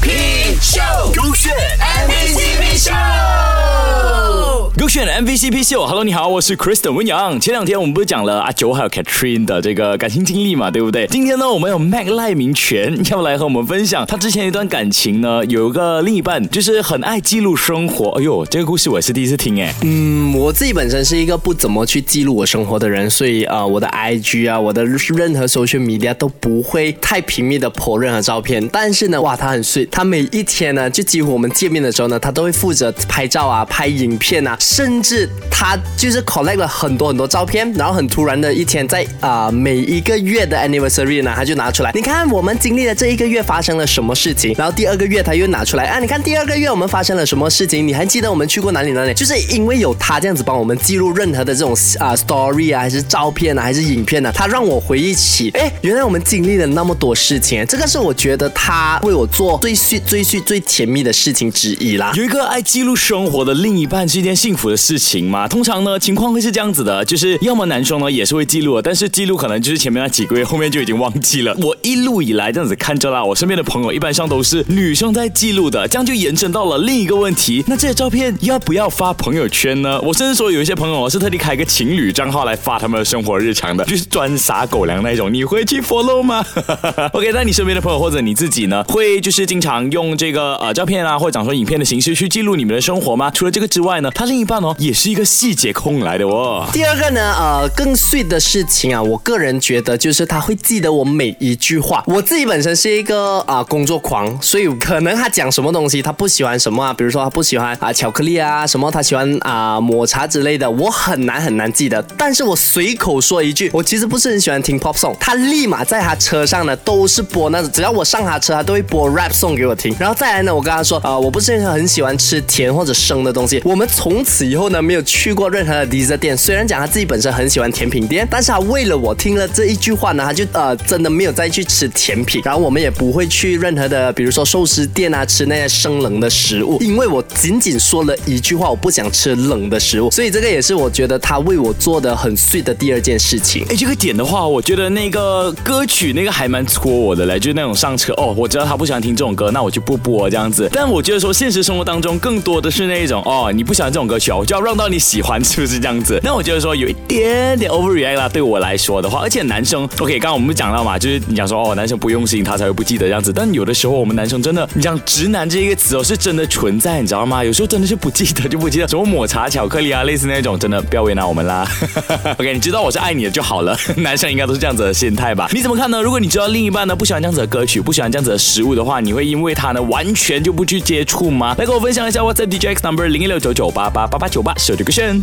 P 秀，勾选 MVP 秀。 MVCP 秀，Hello，你好，我是 Kristen 温阳。前两天我们不是讲了阿九还有 Catherine 的这个感情经历嘛，对不对？今天呢，我们有 Mac 赖明权要来和我们分享他之前一段感情呢，有一个另一半就是很爱记录生活。哎呦，这个故事我是第一次听哎。嗯，我自己本身是一个不怎么去记录我生活的人，所以啊，我的 IG 啊，我的任何 social media 都不会太频密的 po 任何照片。但是呢，哇，他很碎他每一天呢，就几乎我们见面的时候呢，他都会负责拍照啊，拍影片啊。甚至他就是 collect 了很多很多照片，然后很突然的一天，在啊每一个月的 anniversary 呢，他就拿出来，你看我们经历了这一个月发生了什么事情，然后第二个月他又拿出来啊，你看第二个月我们发生了什么事情，你还记得我们去过哪里哪里？就是因为有他这样子帮我们记录任何的这种啊 story 啊，还是照片啊，还是影片呢，他让我回忆起，哎，原来我们经历了那么多事情，这个是我觉得他为我做最续最最甜蜜的事情之一啦。有一个爱记录生活的另一半是一件幸福。的事情嘛，通常呢情况会是这样子的，就是要么男生呢也是会记录，但是记录可能就是前面那几个月，后面就已经忘记了。我一路以来这样子看着啦，我身边的朋友一般上都是女生在记录的，这样就延伸到了另一个问题，那这些照片要不要发朋友圈呢？我甚至说有一些朋友是特地开一个情侣账号来发他们的生活日常的，就是专撒狗粮那种，你会去 follow 吗？OK，那你身边的朋友或者你自己呢，会就是经常用这个呃照片啊，或者讲说影片的形式去记录你们的生活吗？除了这个之外呢，他另一半。也是一个细节控来的哦。第二个呢，呃，更 sweet 的事情啊，我个人觉得就是他会记得我每一句话。我自己本身是一个啊工作狂，所以可能他讲什么东西，他不喜欢什么啊，比如说他不喜欢啊巧克力啊什么，他喜欢啊抹茶之类的，我很难很难记得。但是我随口说一句，我其实不是很喜欢听 pop song，他立马在他车上呢都是播那种，只要我上他车，他都会播 rap song 给我听。然后再来呢，我跟他说啊，我不是很喜欢吃甜或者生的东西，我们从此。以后呢，没有去过任何的 dessert 店。虽然讲他自己本身很喜欢甜品店，但是他为了我听了这一句话呢，他就呃真的没有再去吃甜品。然后我们也不会去任何的，比如说寿司店啊，吃那些生冷的食物，因为我仅仅说了一句话，我不想吃冷的食物。所以这个也是我觉得他为我做的很碎的第二件事情。哎，这个点的话，我觉得那个歌曲那个还蛮戳我的嘞，就是那种上车哦，我知道他不喜欢听这种歌，那我就不播这样子。但我觉得说现实生活当中更多的是那一种哦，你不喜欢这种歌曲哦。我就要让到你喜欢，是不是这样子？那我觉得说有一点点 overreact 啦，对我来说的话，而且男生，OK，刚刚我们不讲到嘛，就是你讲说哦，男生不用心，他才会不记得这样子。但有的时候我们男生真的，你讲直男这一个词哦，是真的存在，你知道吗？有时候真的是不记得就不记得，什么抹茶巧克力啊，类似那种，真的不要为难我们啦。OK，你知道我是爱你的就好了。男生应该都是这样子的心态吧？你怎么看呢？如果你知道另一半呢不喜欢这样子的歌曲，不喜欢这样子的食物的话，你会因为他呢完全就不去接触吗？来跟我分享一下，我在 DJX number 零一六九九八八八八酒吧，手机个炫。